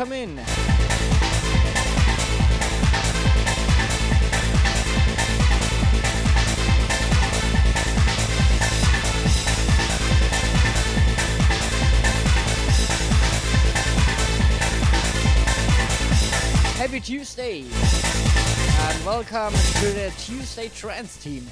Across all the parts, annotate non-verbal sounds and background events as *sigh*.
come in. Happy Tuesday and welcome to the Tuesday Trance Team.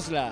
Rusla.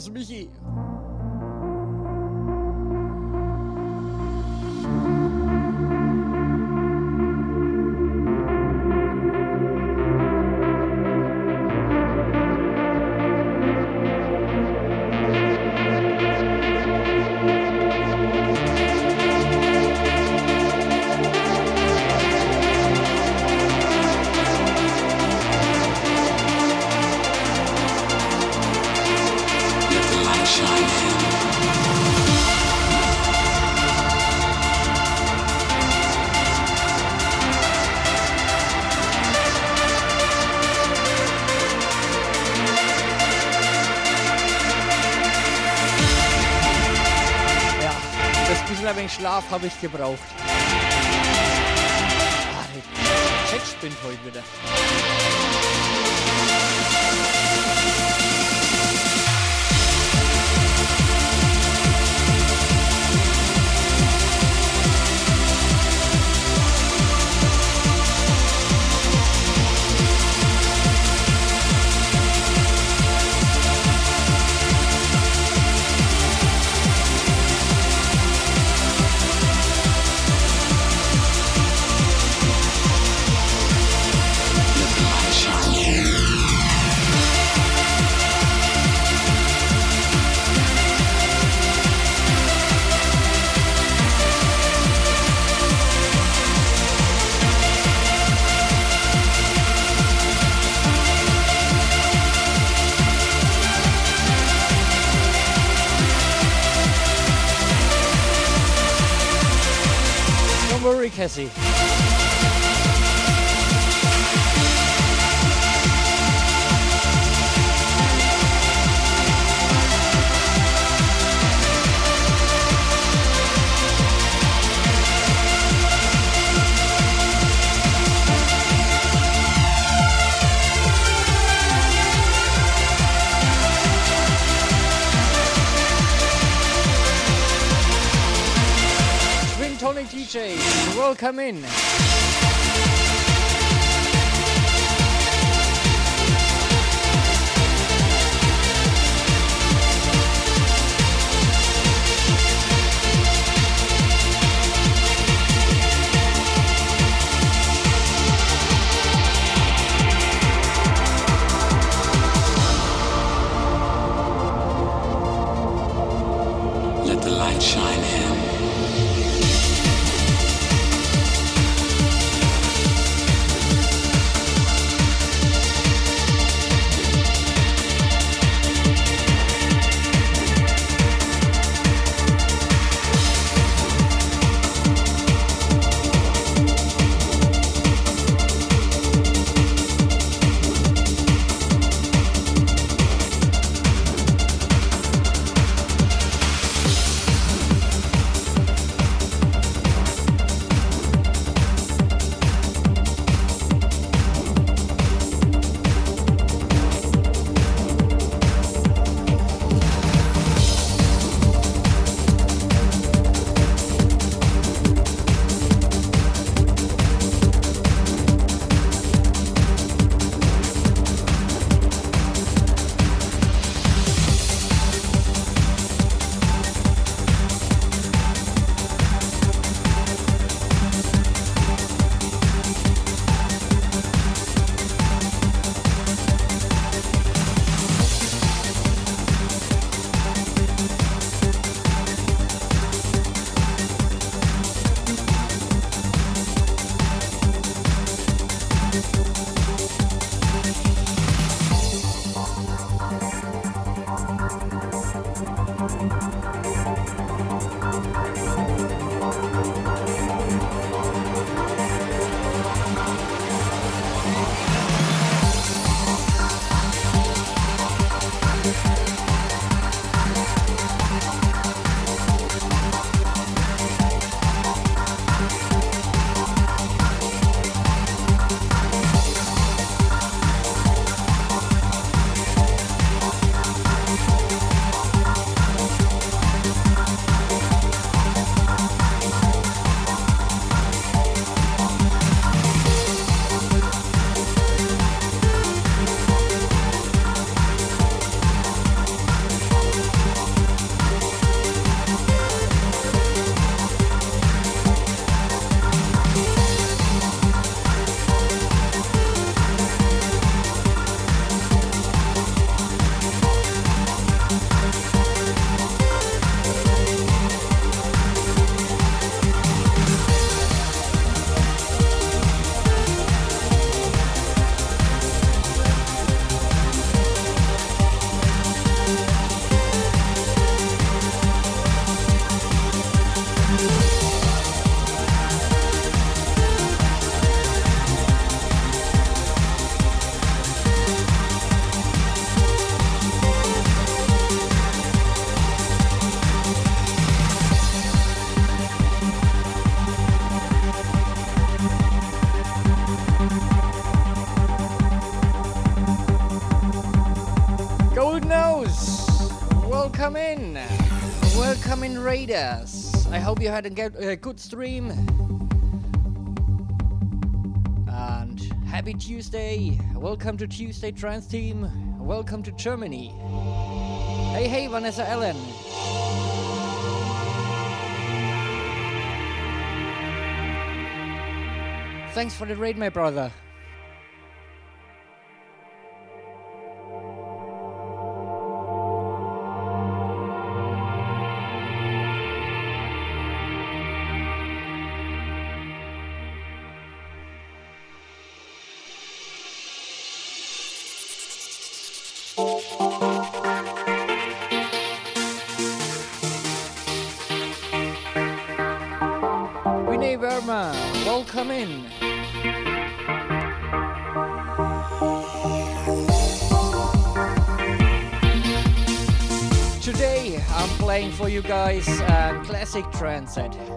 Servus Michi. Schlaf habe ich gebraucht. Ah, Chat spinnt heute wieder. Welcome Raiders. I hope you had a good stream. And happy Tuesday. Welcome to Tuesday Trance Team. Welcome to Germany. Hey, hey, Vanessa Ellen. Thanks for the raid, my brother. Classic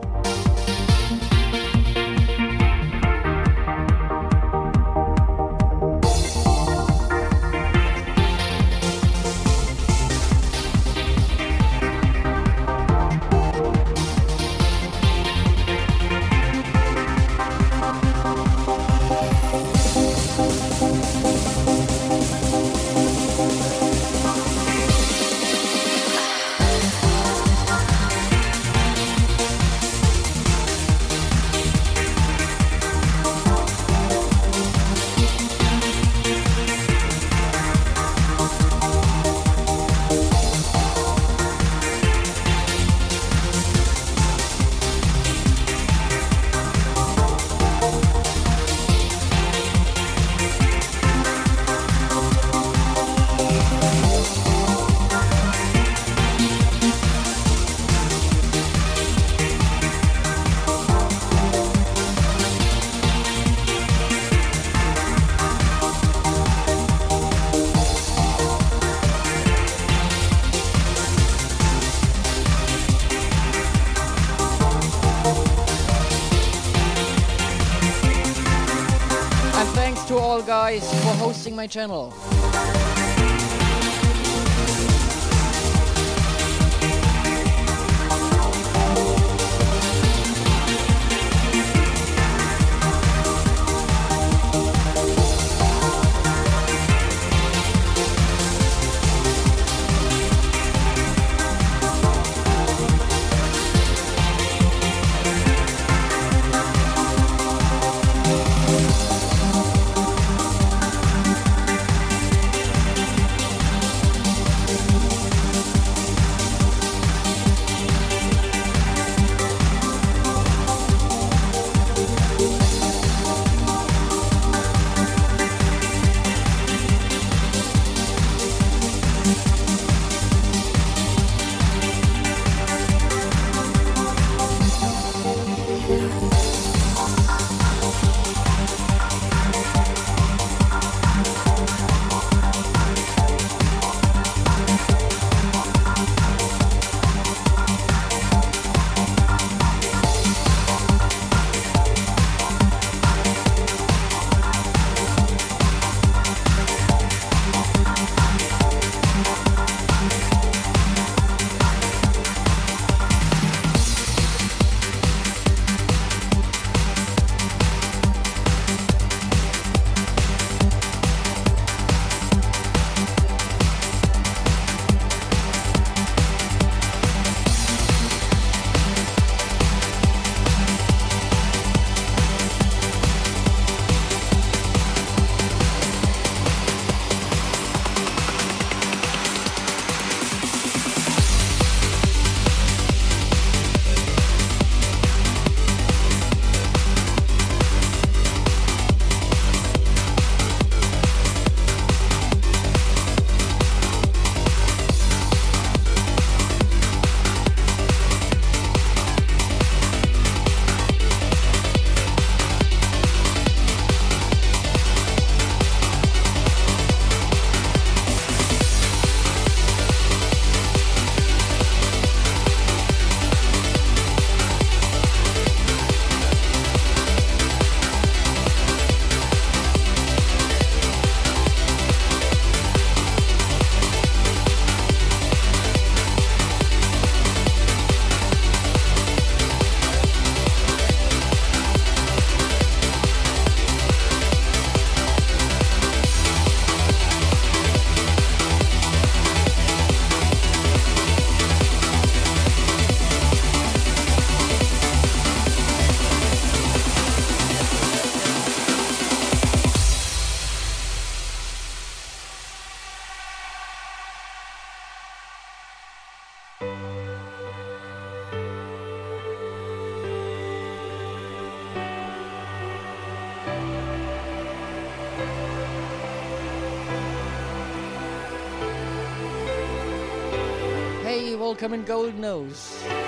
set. my channel. Welcome in Gold Nose.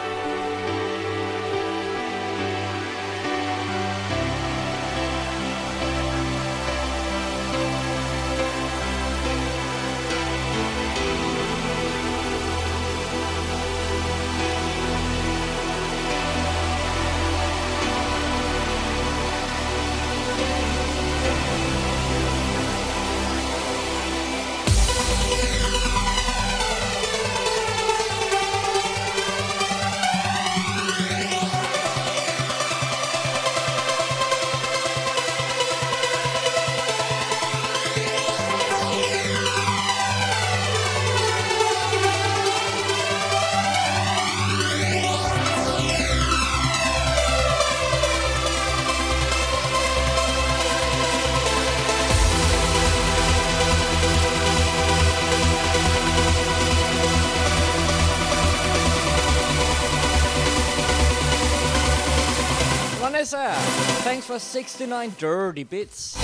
For 69 dirty bits.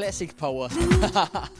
Classic power. *laughs*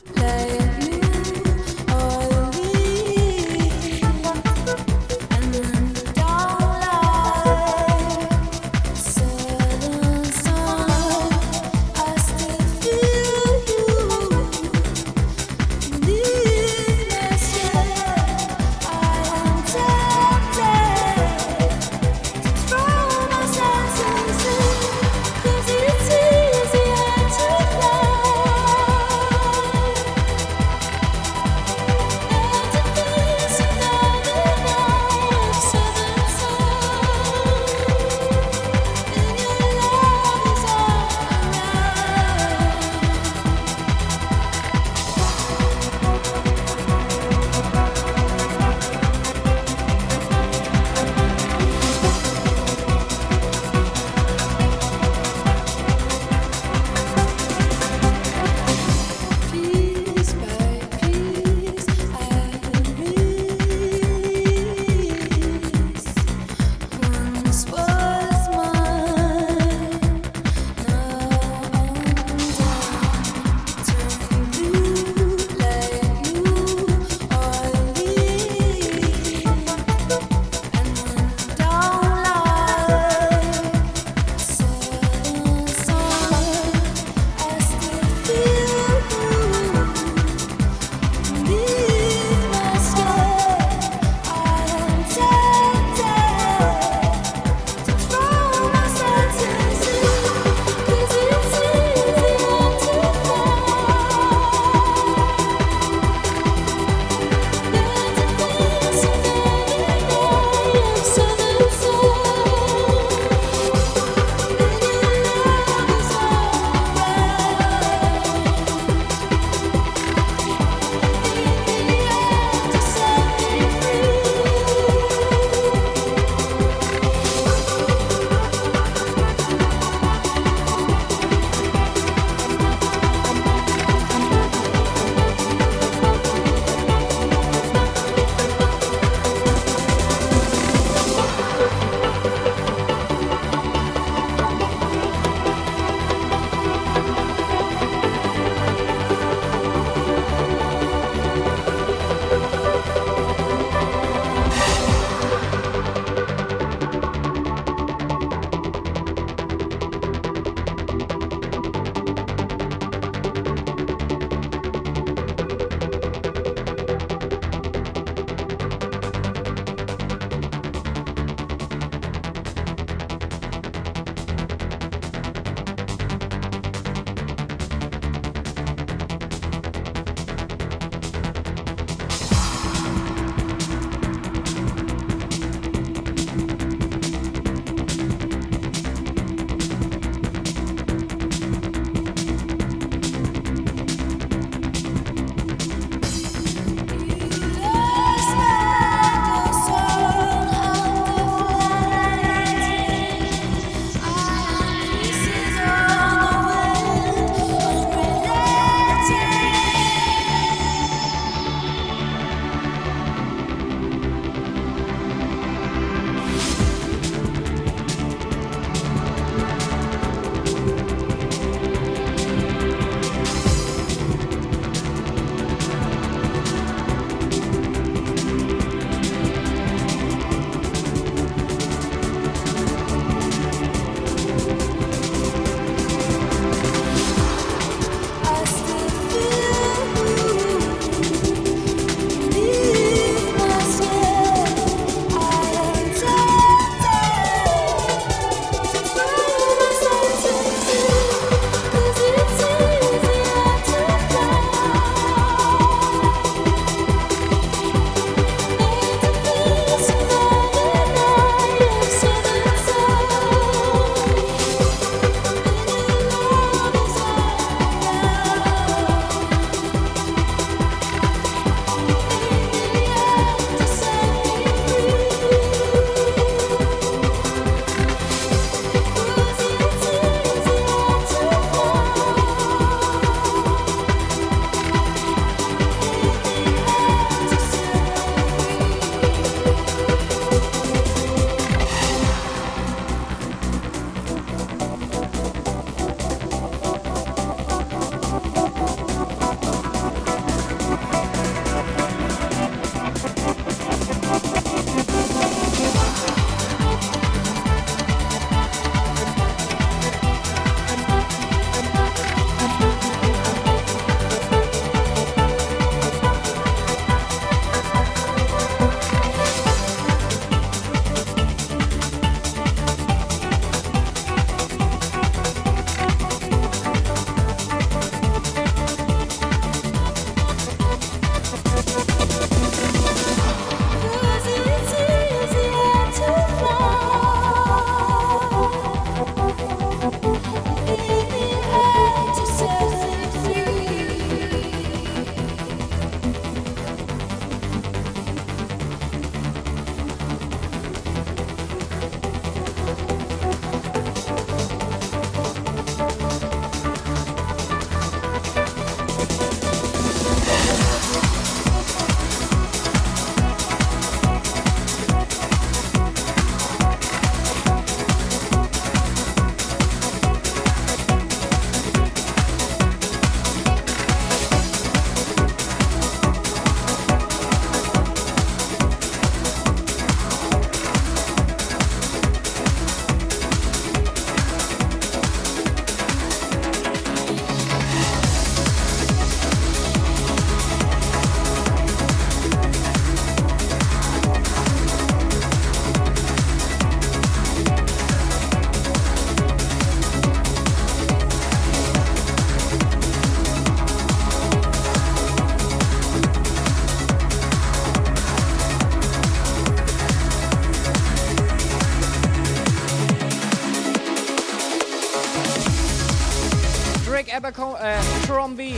Abercom- uh, Tromby.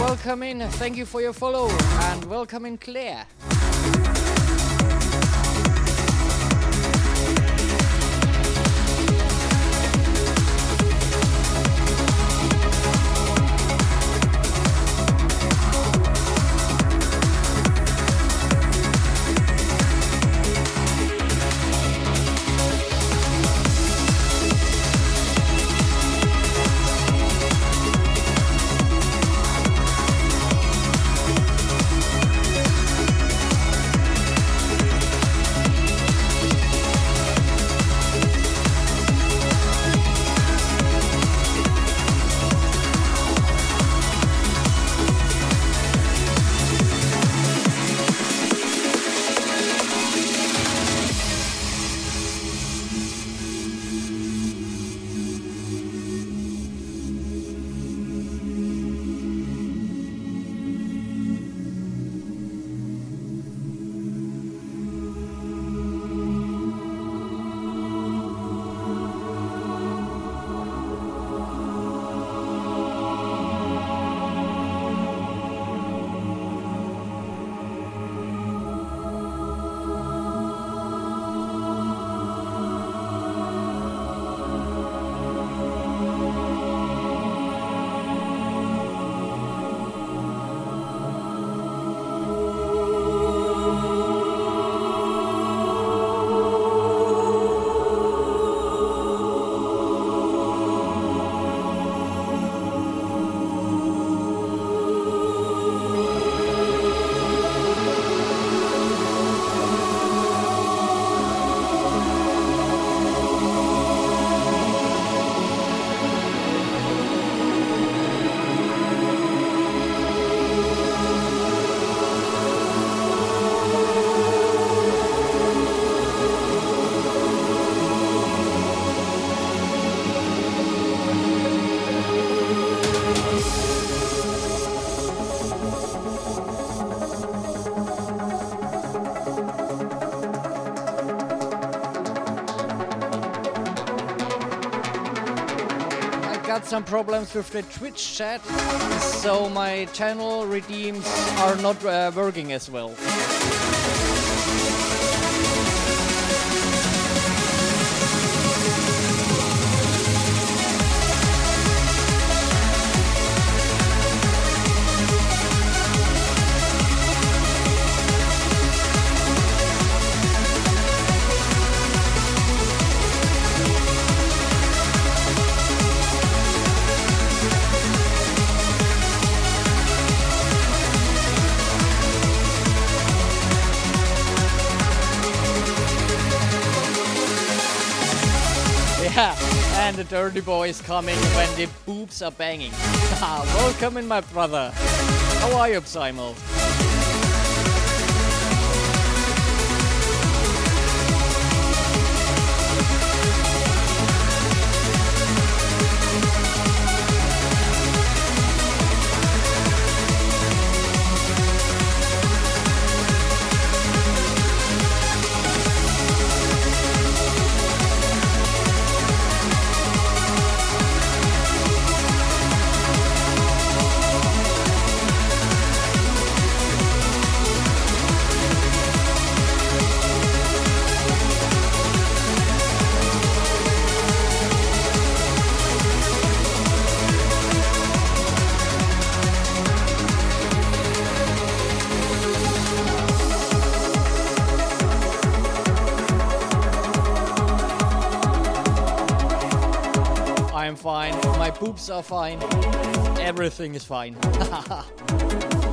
Welcome in. Thank you for your follow. And welcome in, Claire. Some problems with the Twitch chat, so my channel redeems are not uh, working as well. Dirty boys coming when the boobs are banging. *laughs* Ah, welcome in, my brother. How are you, Psymo? Boobs are fine. Everything is fine. *laughs*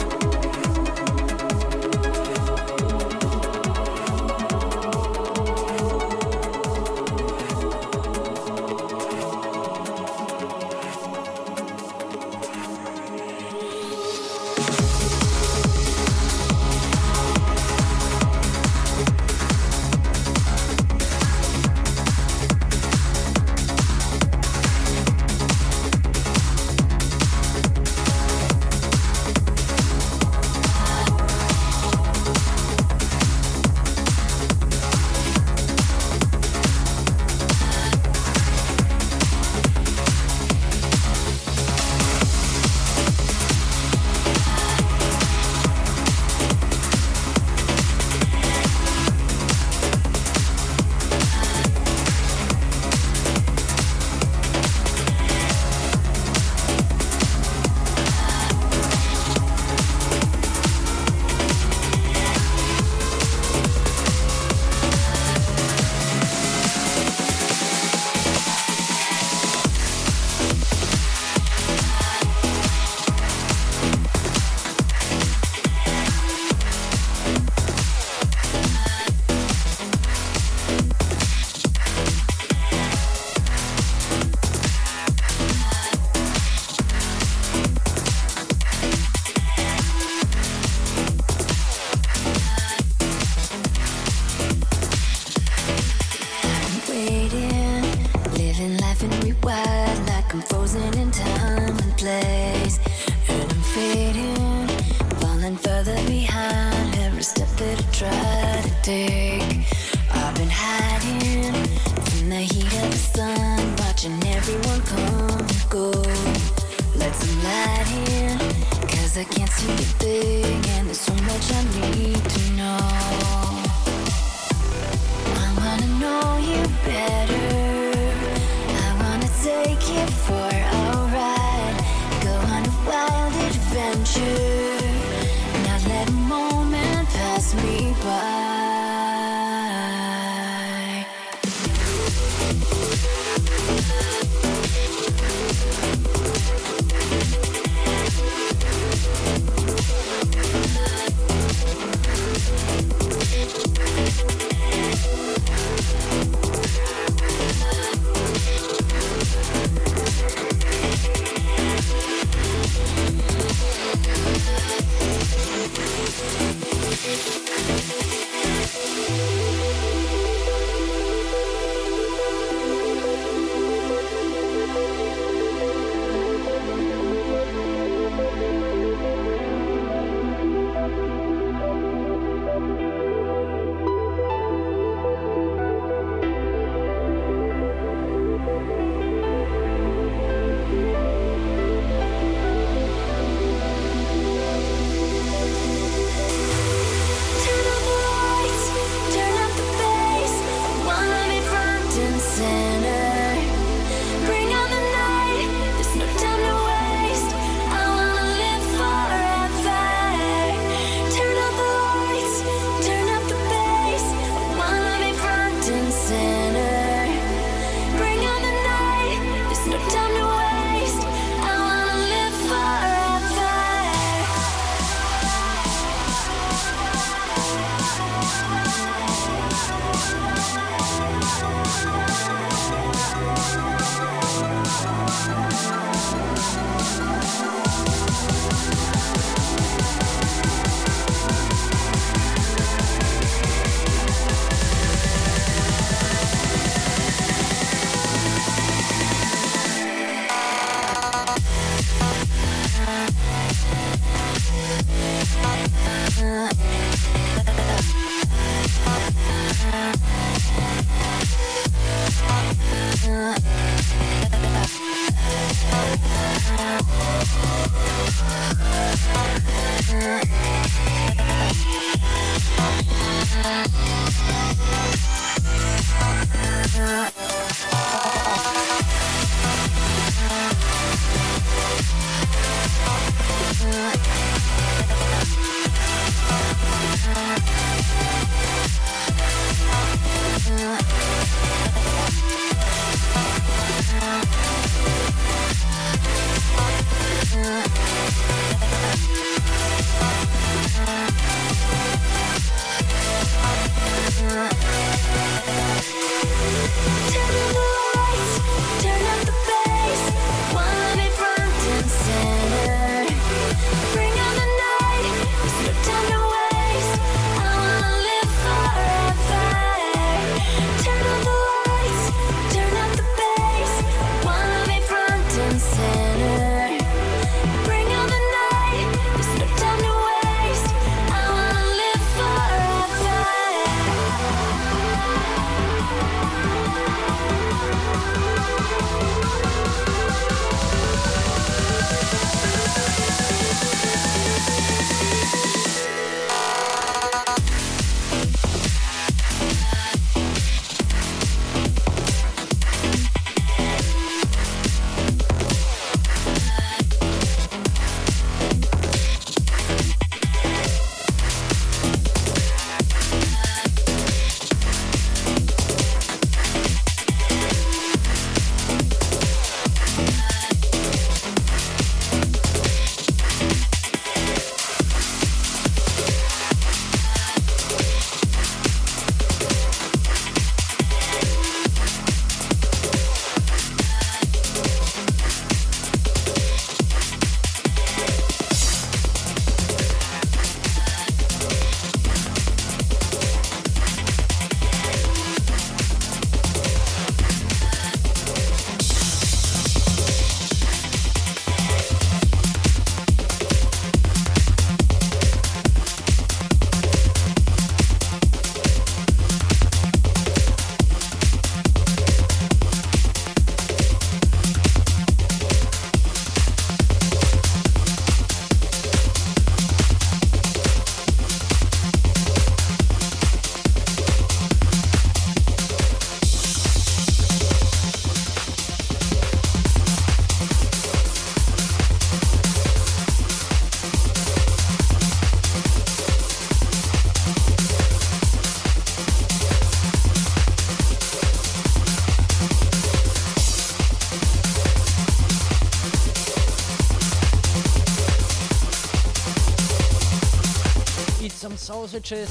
sausages,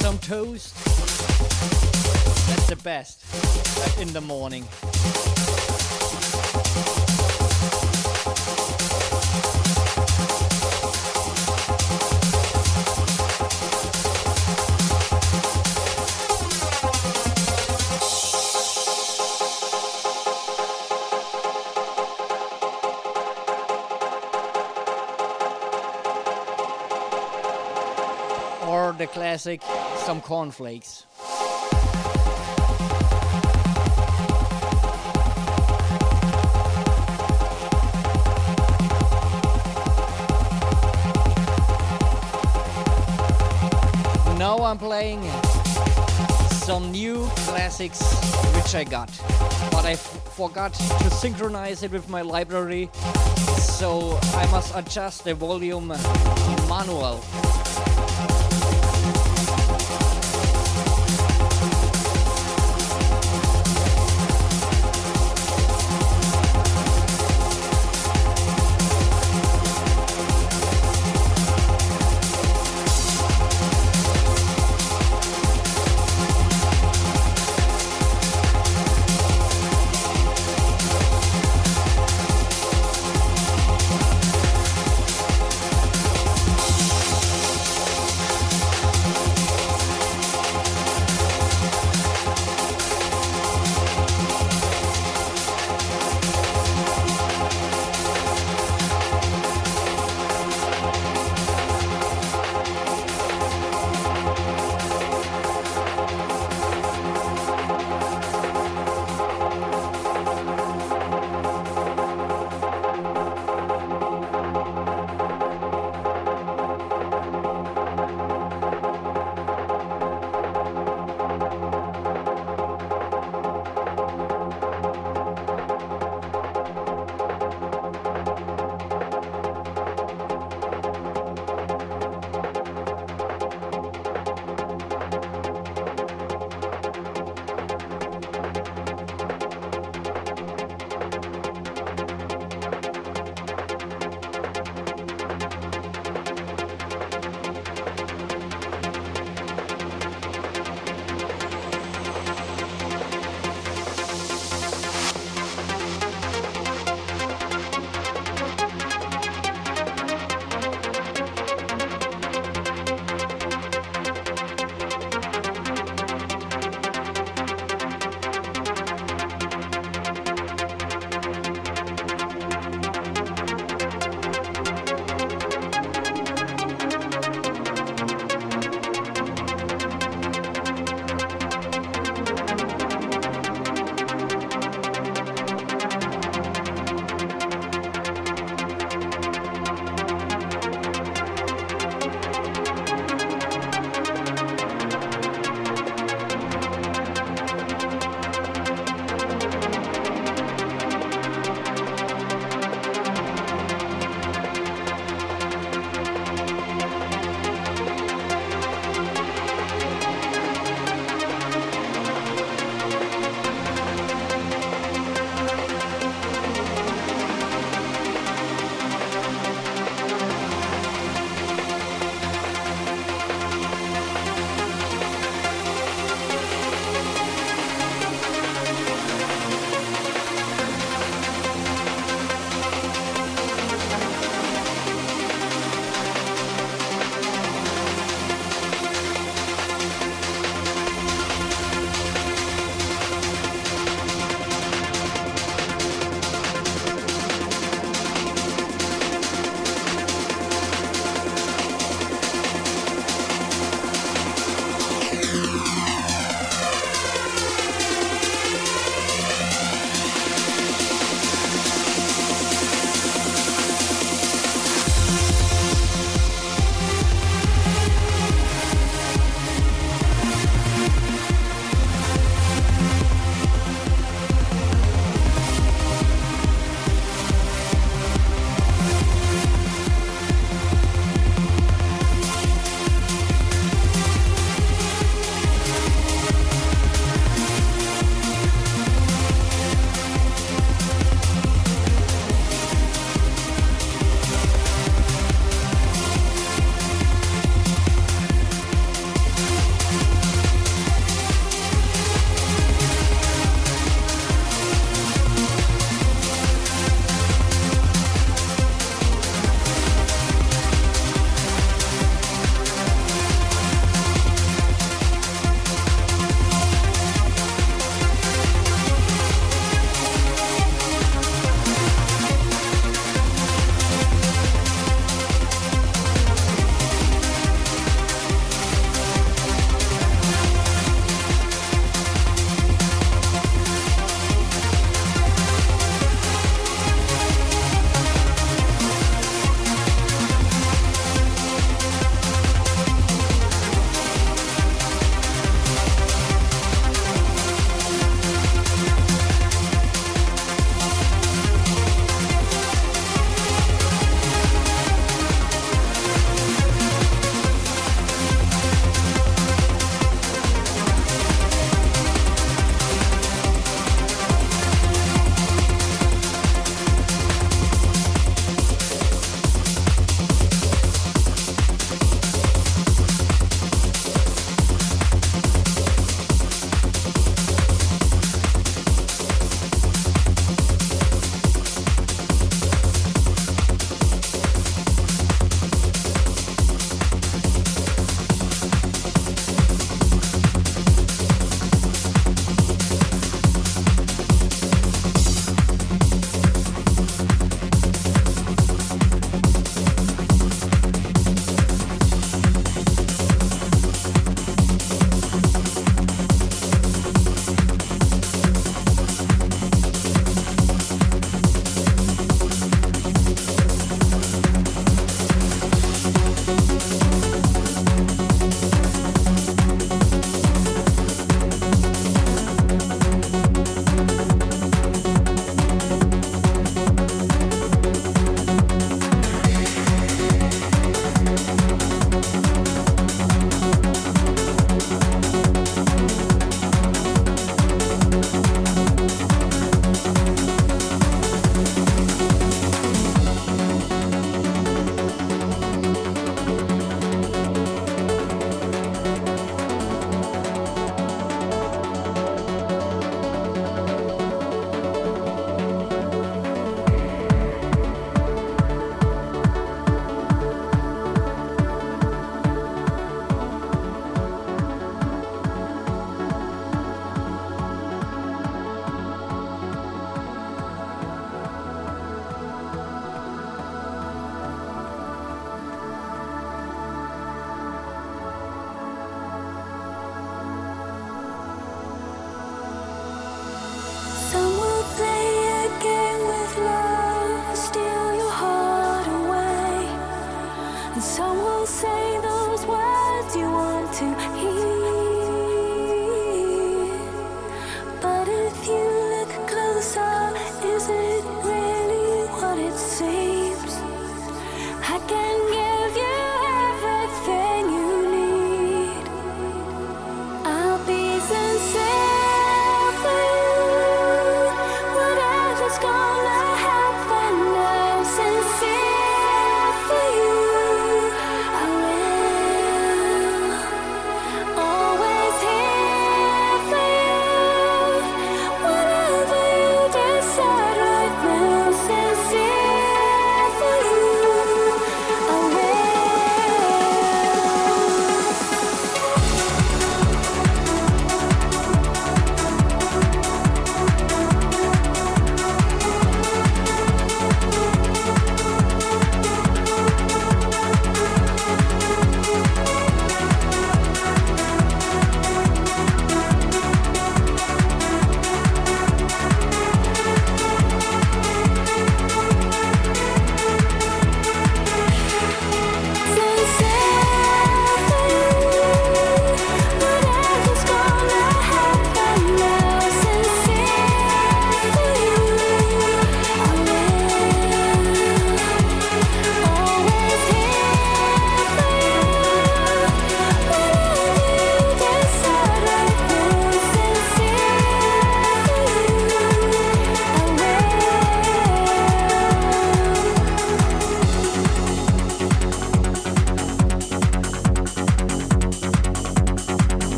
some toast. That's the best in the morning. Classic, some cornflakes. Now I'm playing some new classics which I got, but I f- forgot to synchronize it with my library, so I must adjust the volume manual.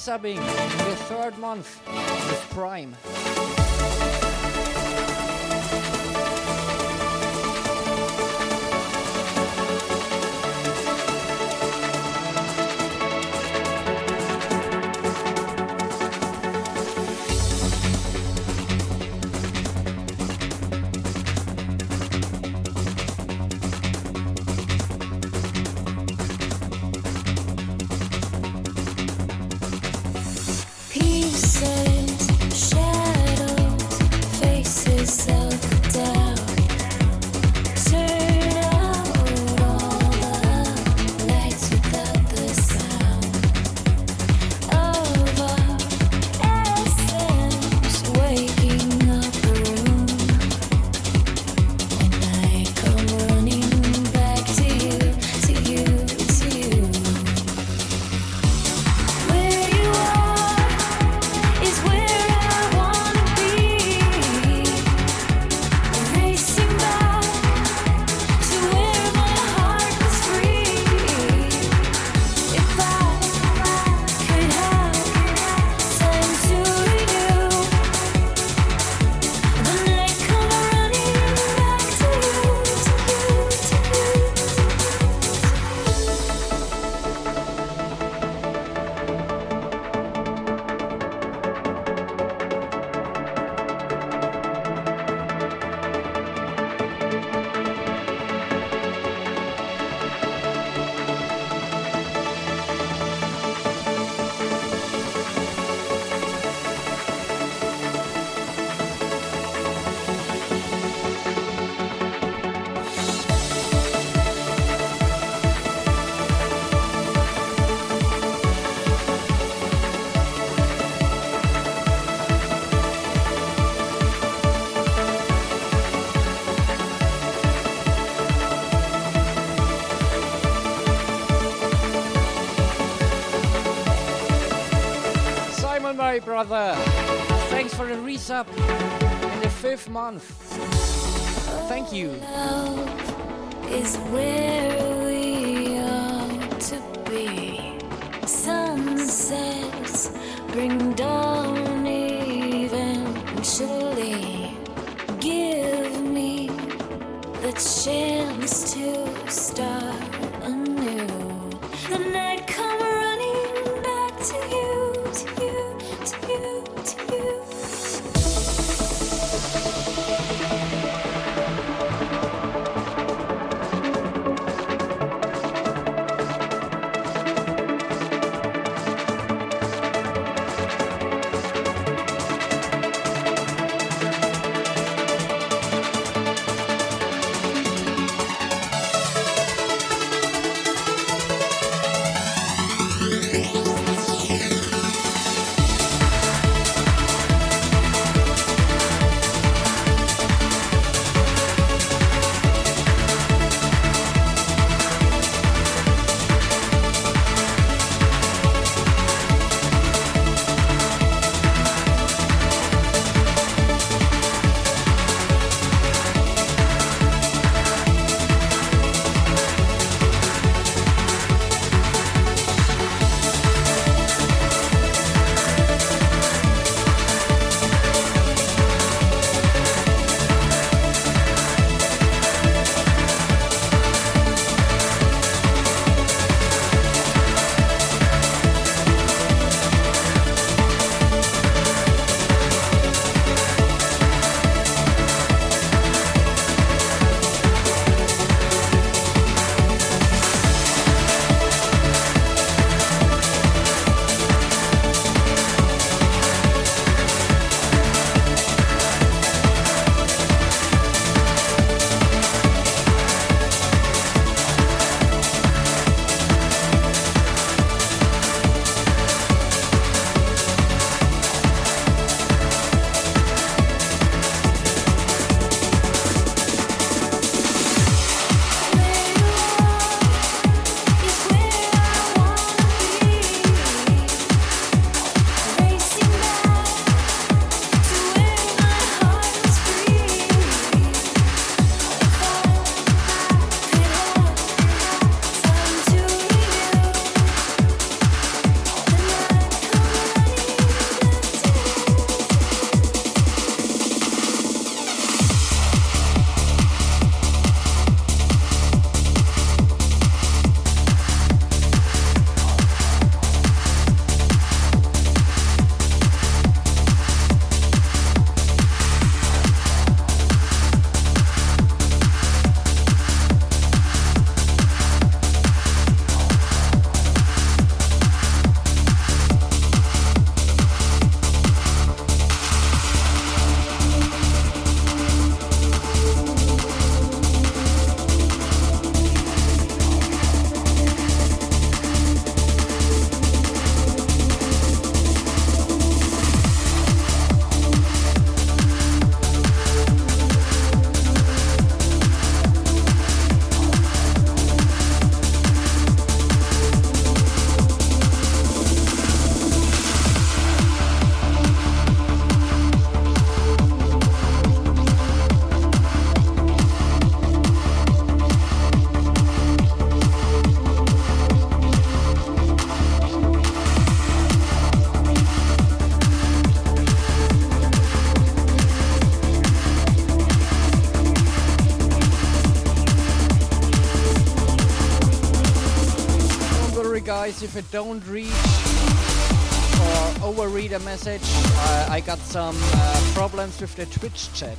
Resubbing the third month with Prime. Brother. Thanks for the resub in the fifth month. Thank you. If I don't read or overread a message. Uh, I got some uh, problems with the Twitch chat.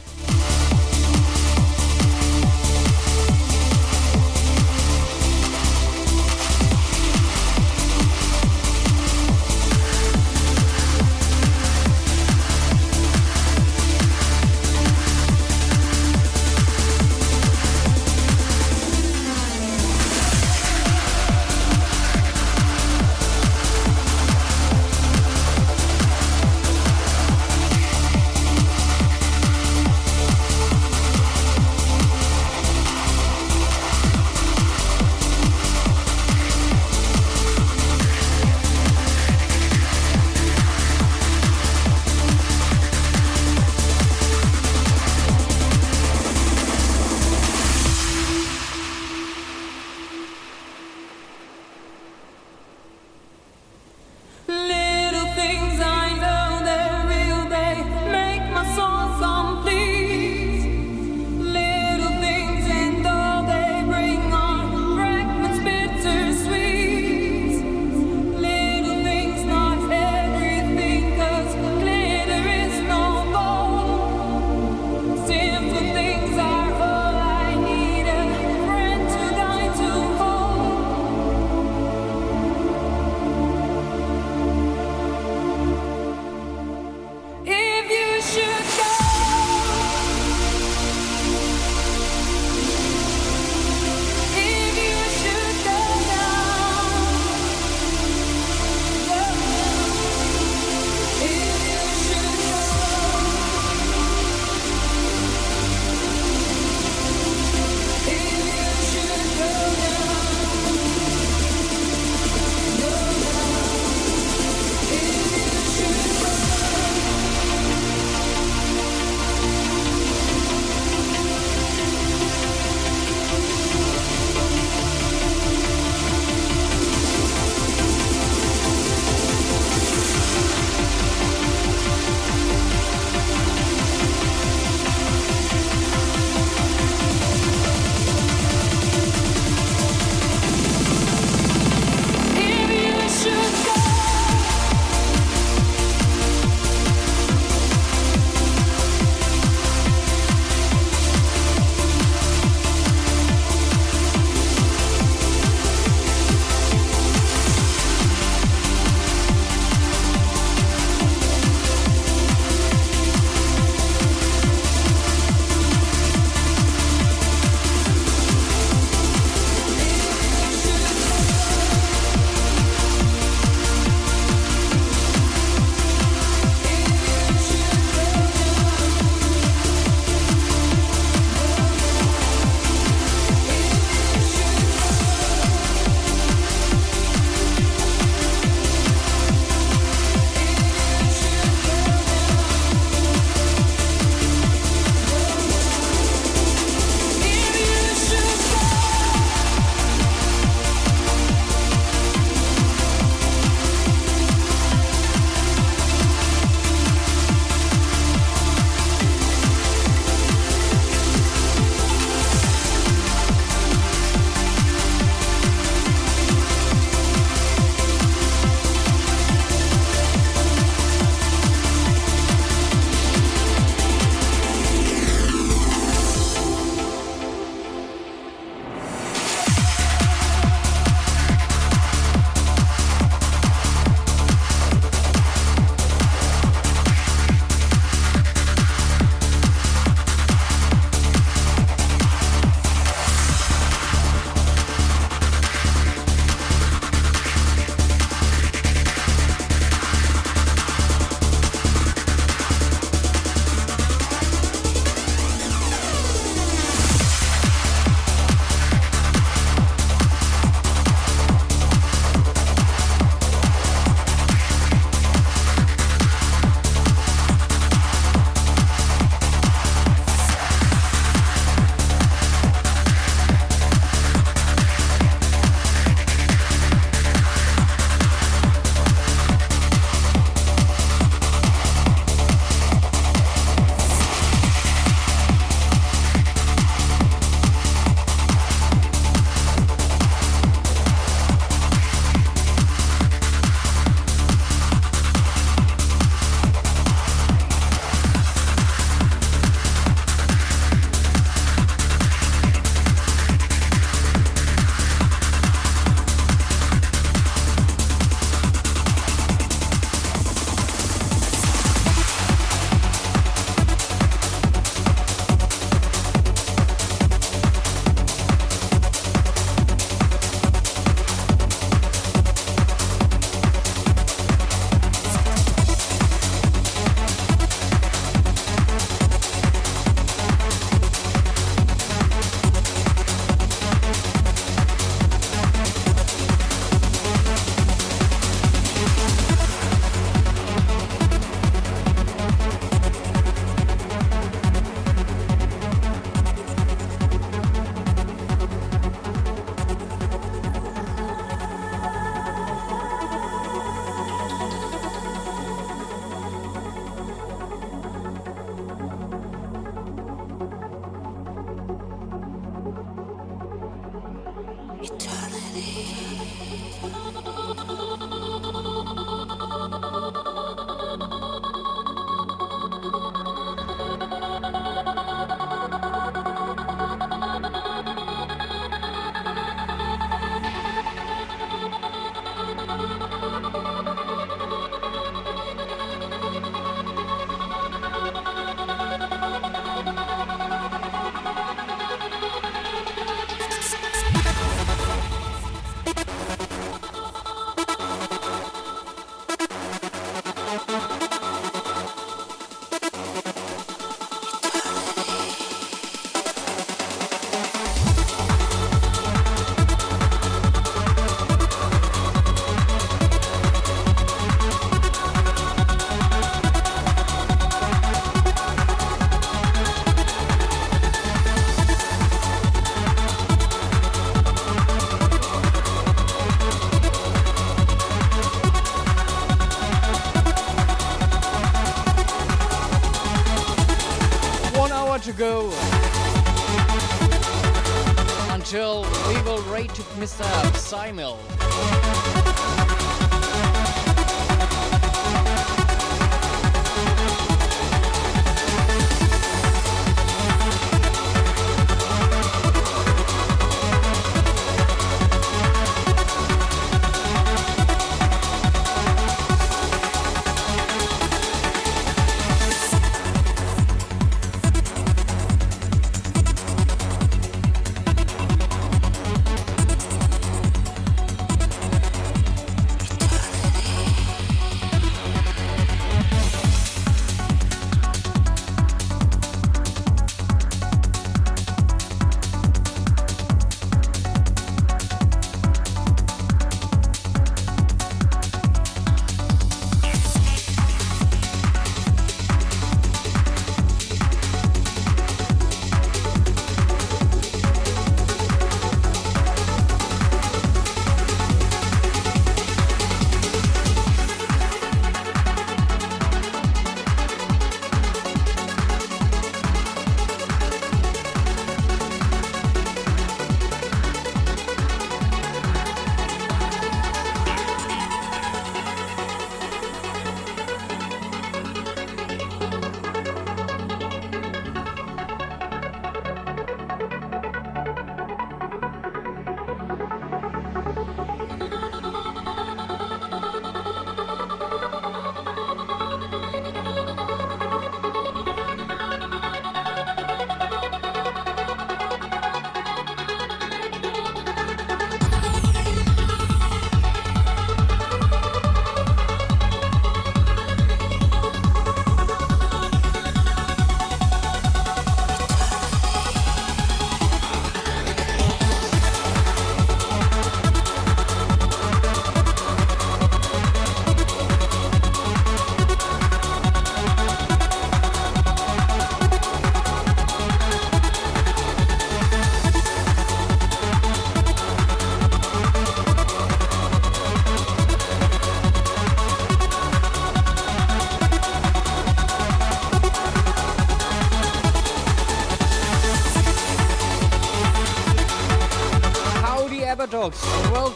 Simel.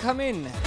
come in.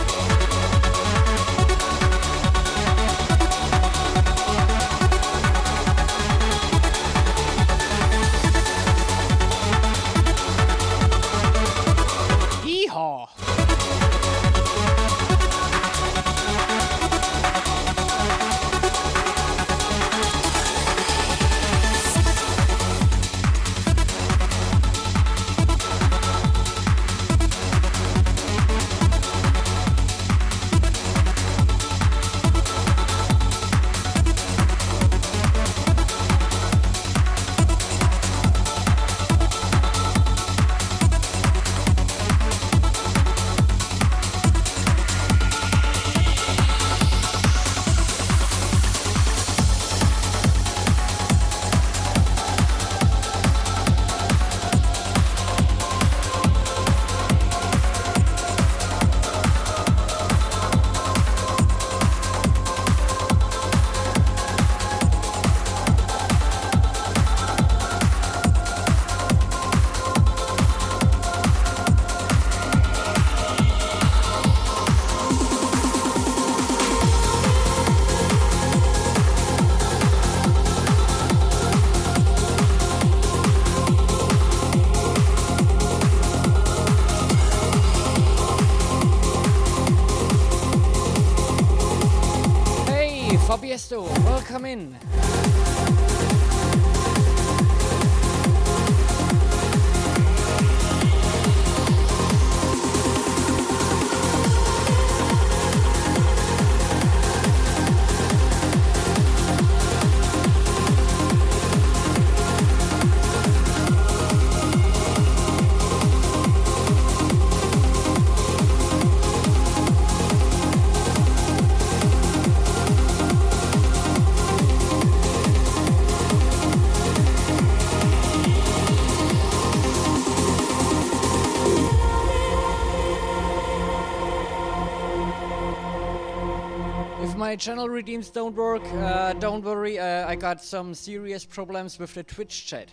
Channel redeems don't work, uh, don't worry, uh, I got some serious problems with the Twitch chat.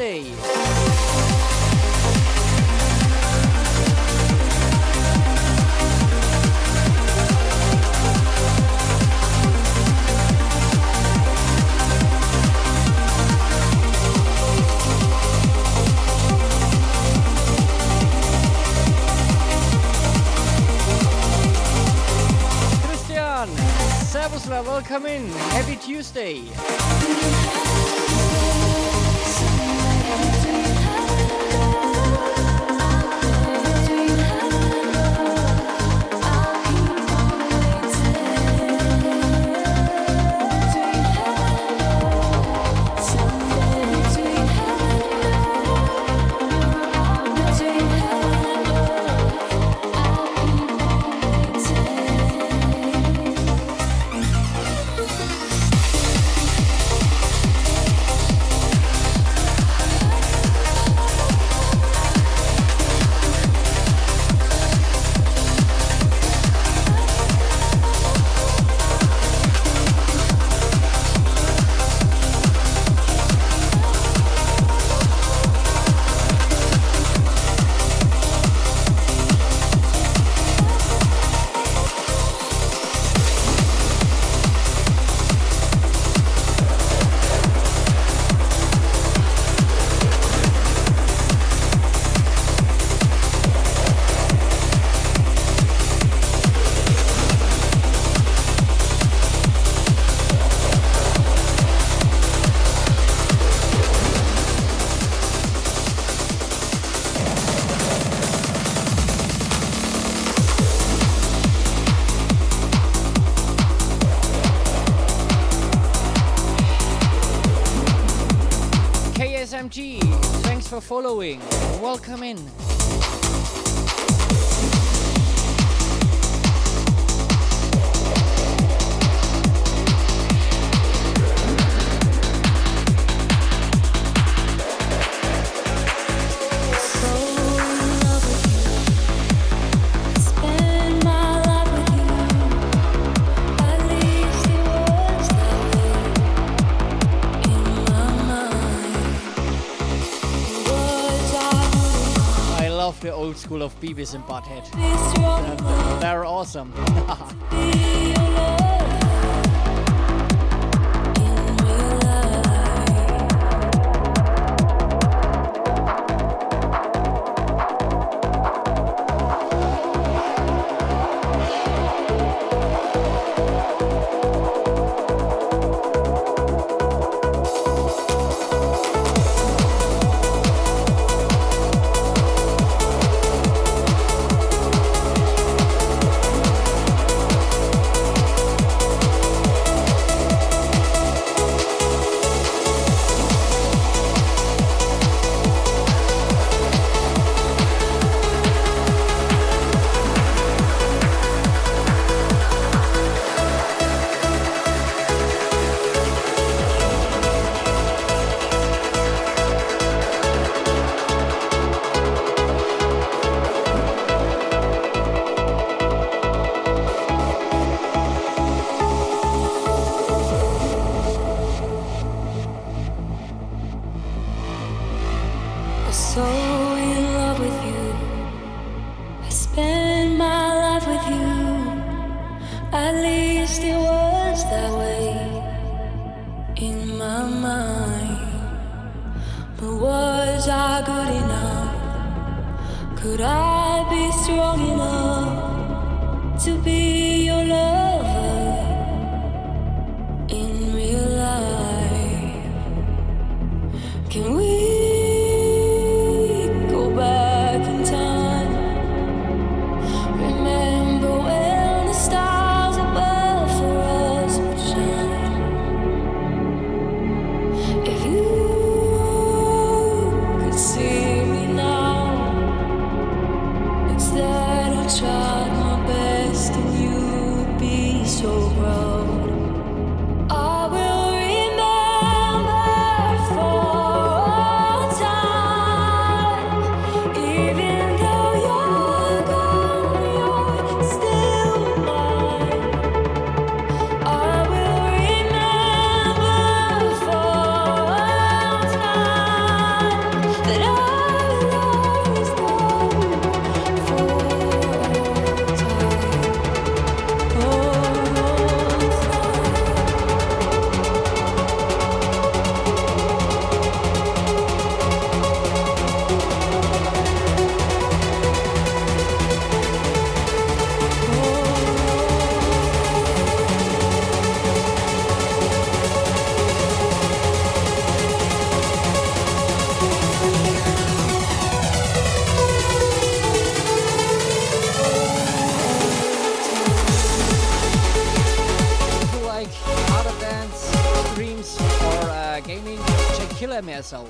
Happy following. Welcome in. Beavis and Butthead. They're awesome. Streams or uh, gaming, check Killer MSL.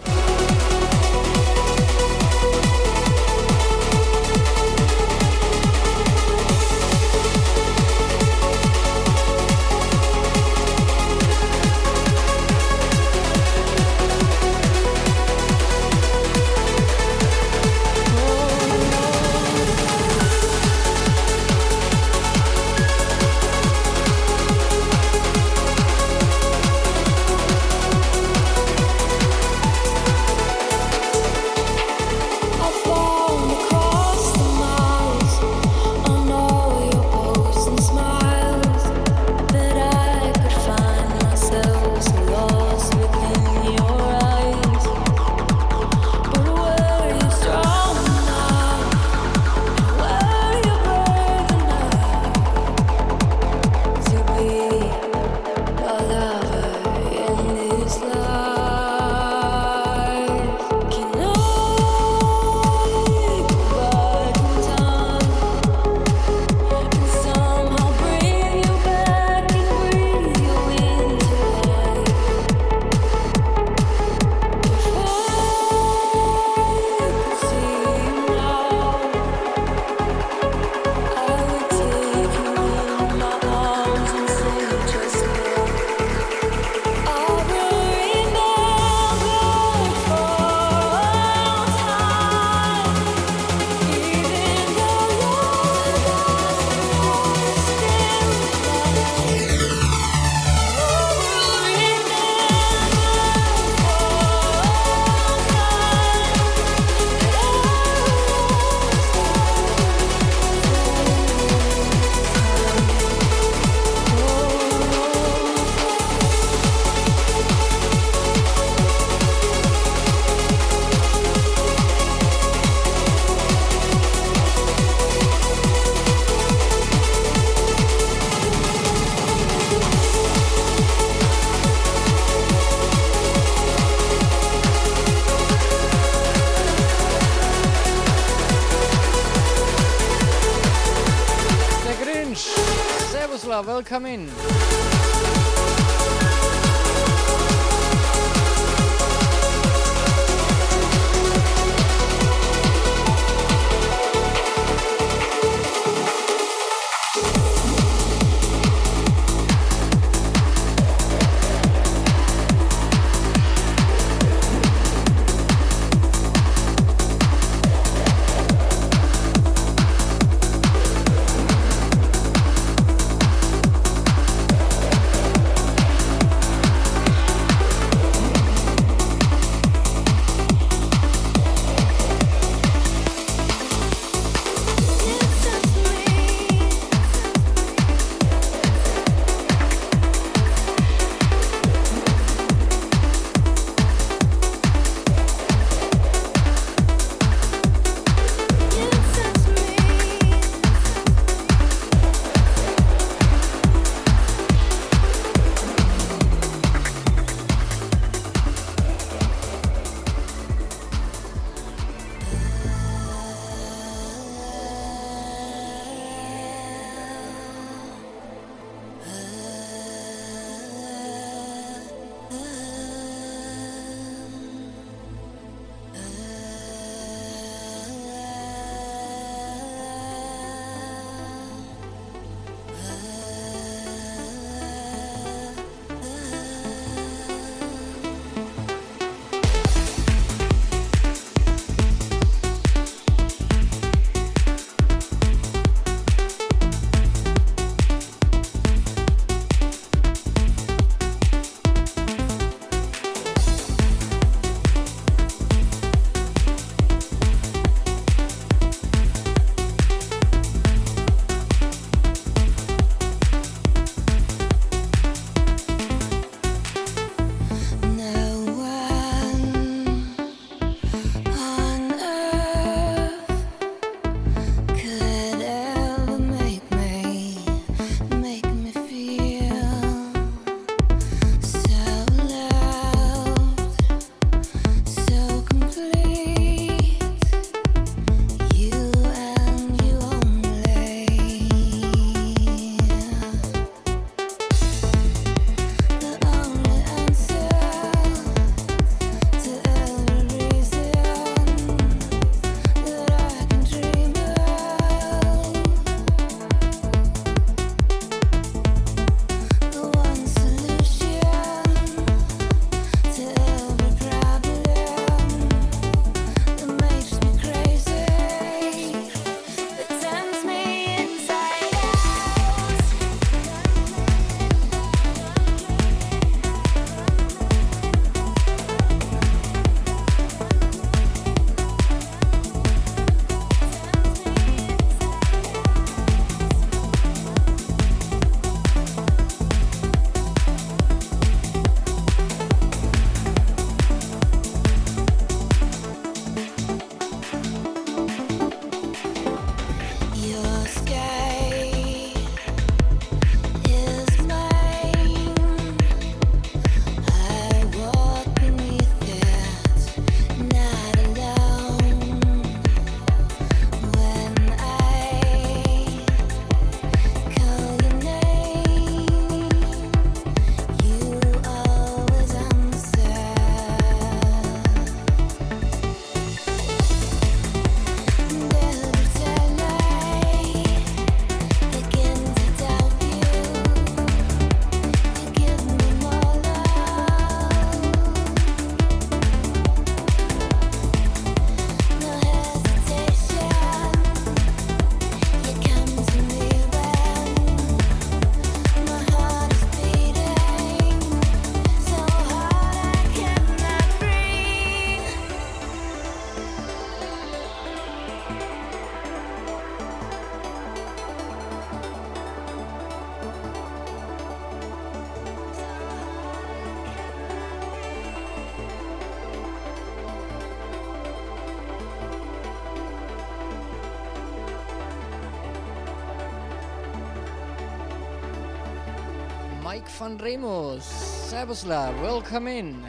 Van Remus, Saboslav, welcome in.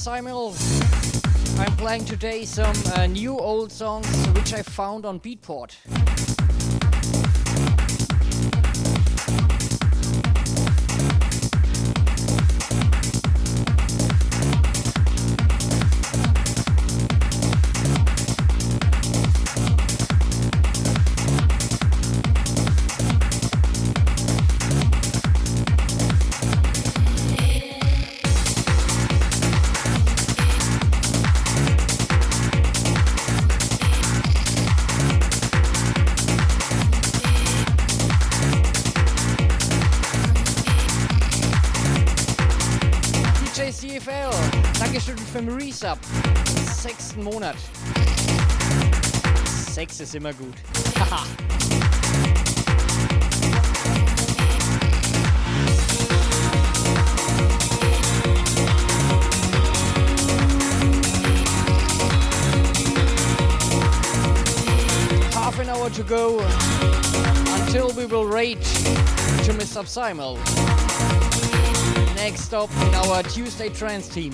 Simul. I'm playing today some uh, new old songs which I found on Beatport. nächsten Monat. Sex ist immer gut. Haha. *laughs* Half an hour to go until we will rate to Mr. Simon. Next stop in our Tuesday Trance team.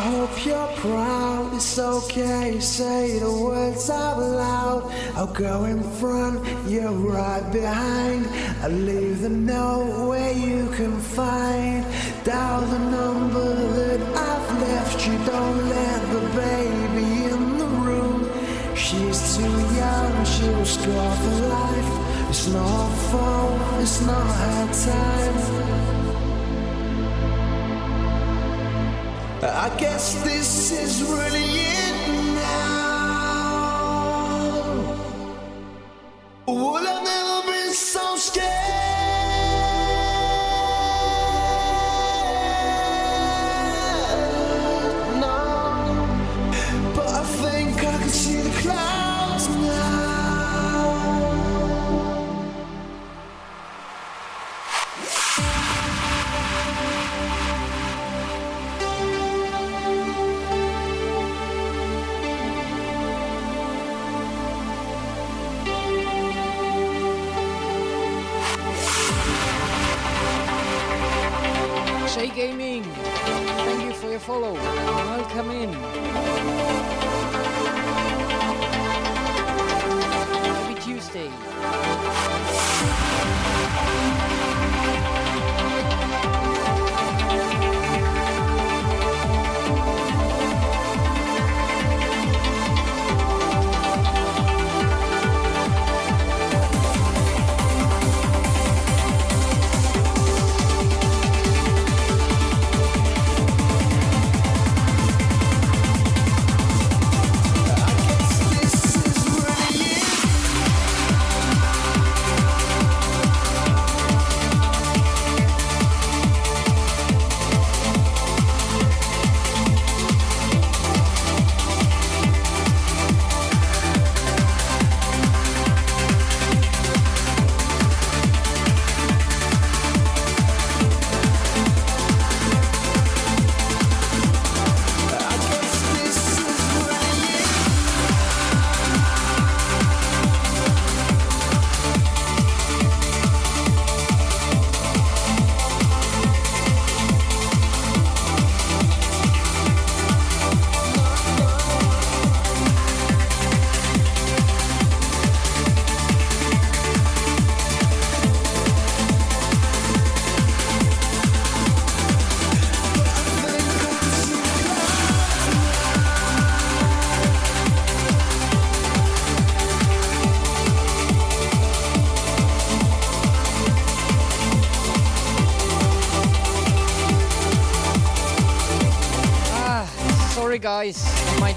Hope you're proud. It's okay, say the words out loud. I'll go in front, you're right behind. I'll leave the note where you can find. Dial the number that I've left you. Don't let the baby in the room. She's too young, she will score for life. It's not her fault, it's not her time. I guess this is really it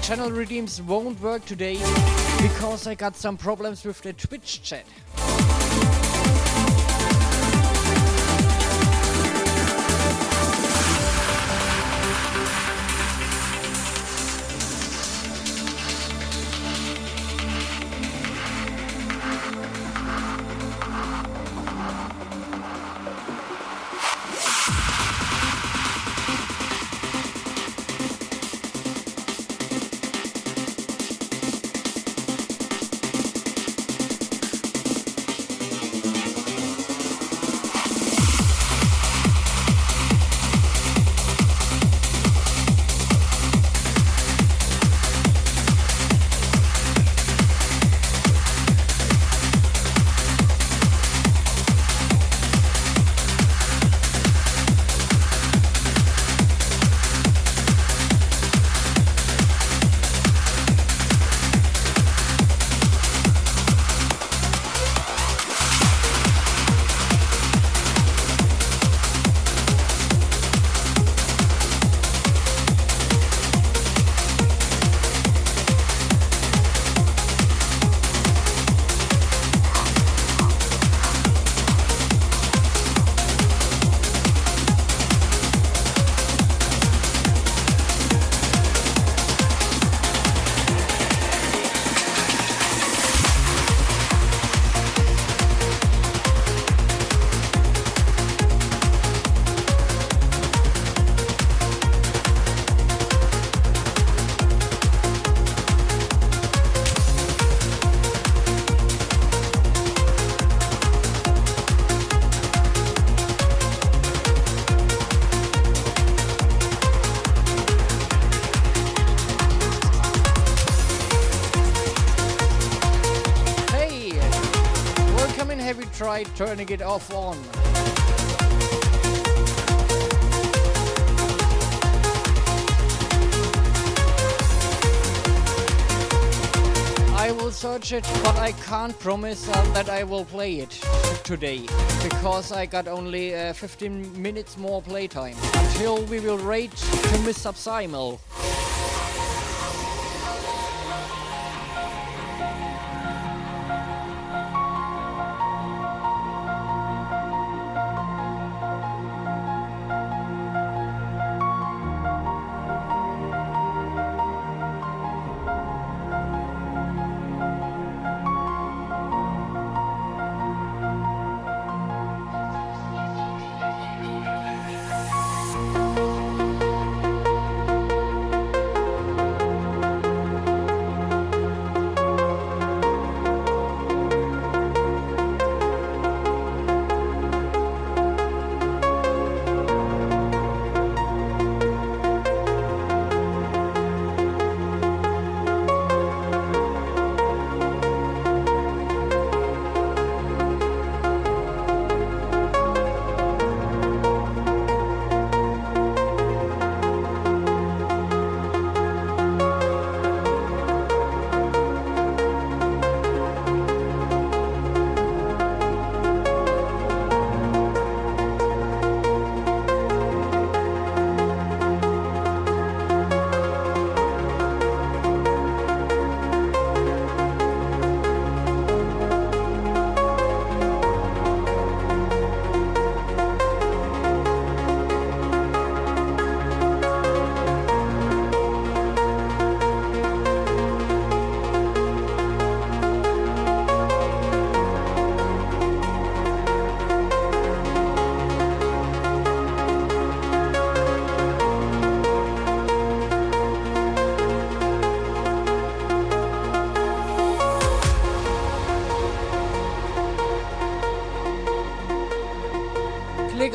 channel redeems won't work today because I got some problems with the Twitch chat. Turning it off on? I will search it, but I can't promise uh, that I will play it today because I got only uh, 15 minutes more playtime until we will raid to Miss Subsimel.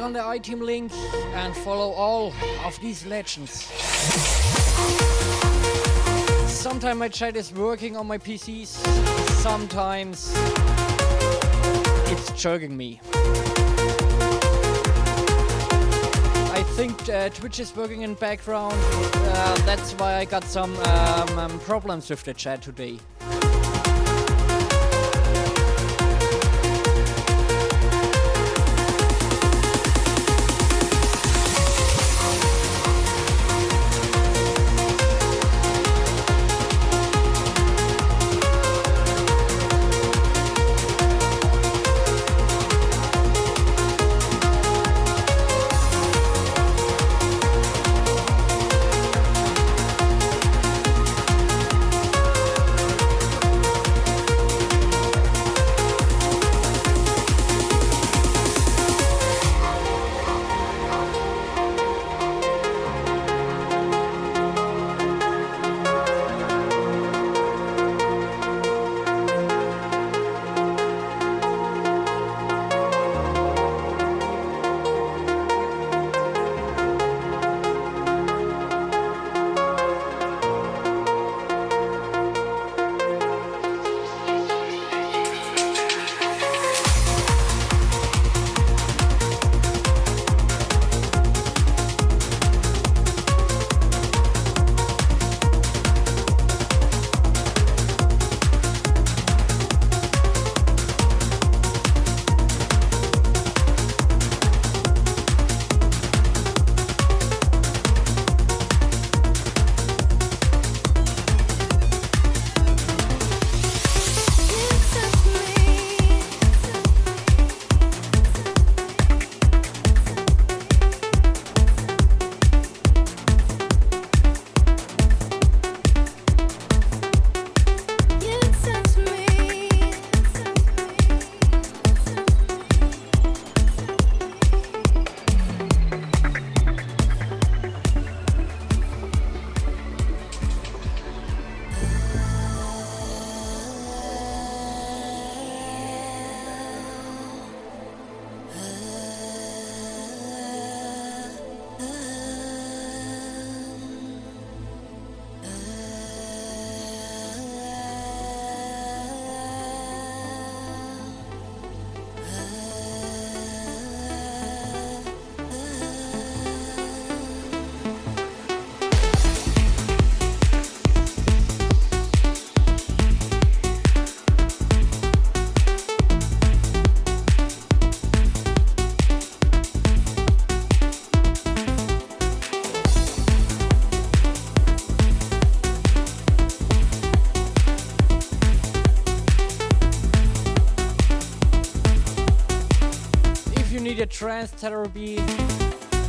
On the iTeam link and follow all of these legends. Sometimes my chat is working on my PCs, sometimes it's jerking me. I think uh, Twitch is working in background. Uh, that's why I got some um, um, problems with the chat today.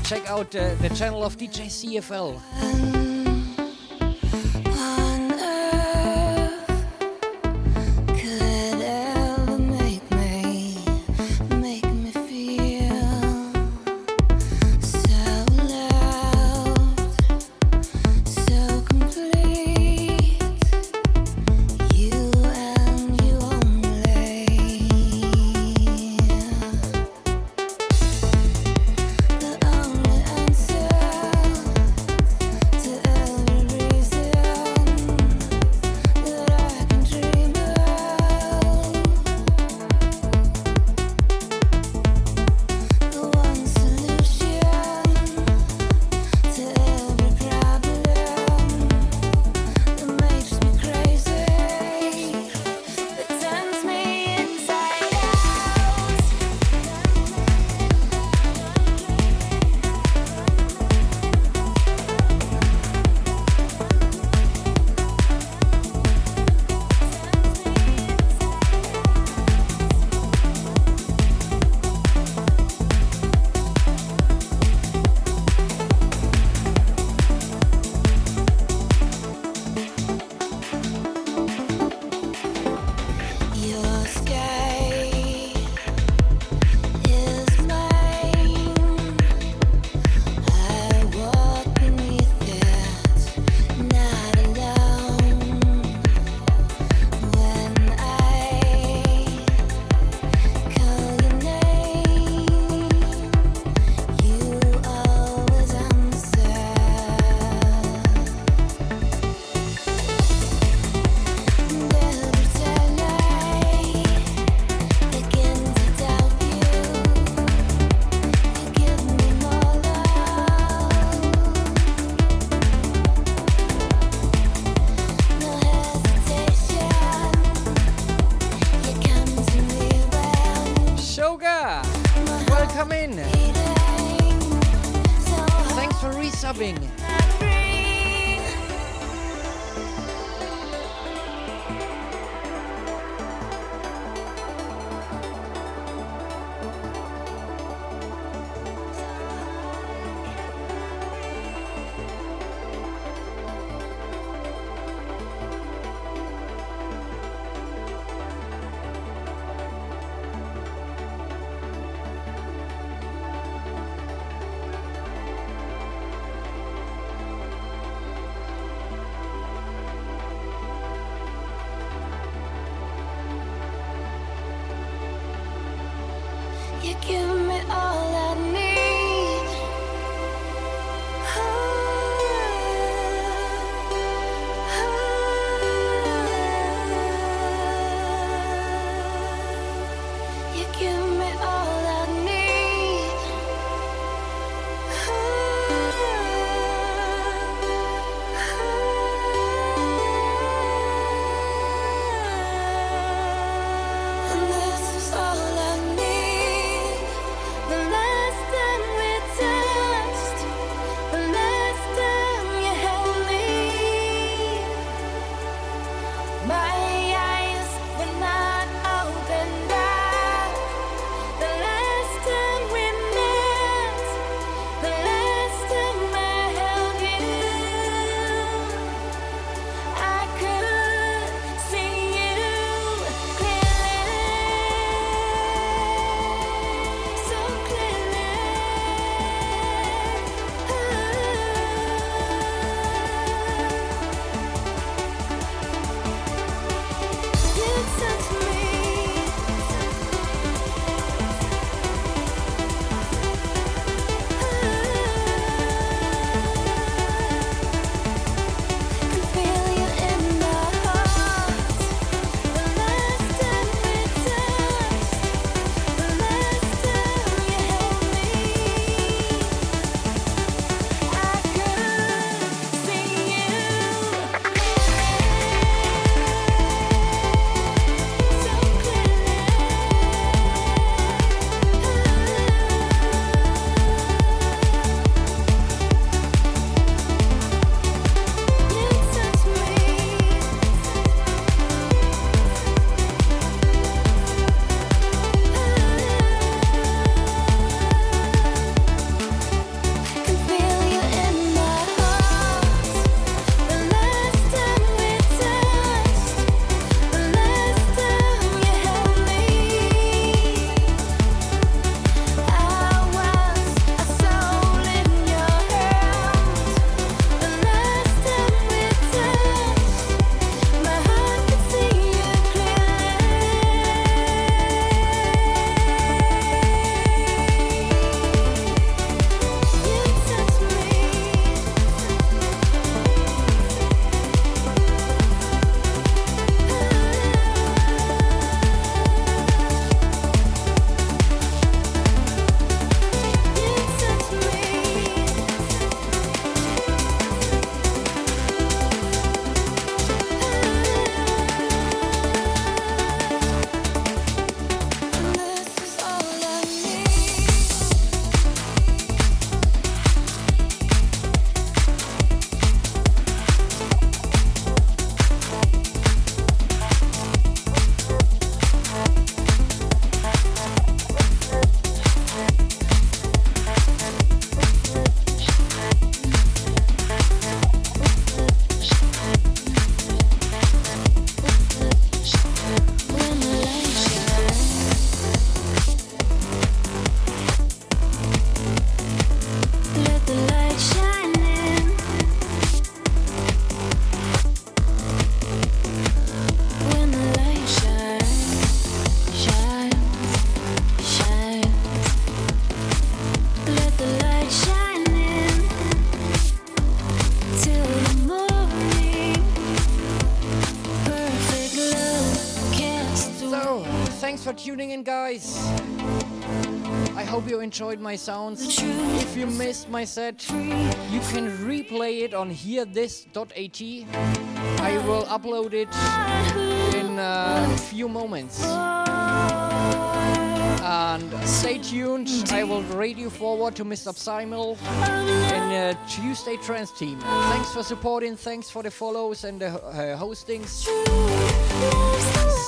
Check out uh, the channel of DJ CFL. For tuning in, guys. I hope you enjoyed my sounds. If you missed my set, you can replay it on hearthis.at. I will upload it in a few moments. And stay tuned. I will rate you forward to Mr. Psymel in uh, Tuesday Trance Team. Thanks for supporting. Thanks for the follows and the uh, hostings.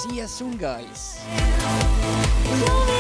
See you soon, guys. Love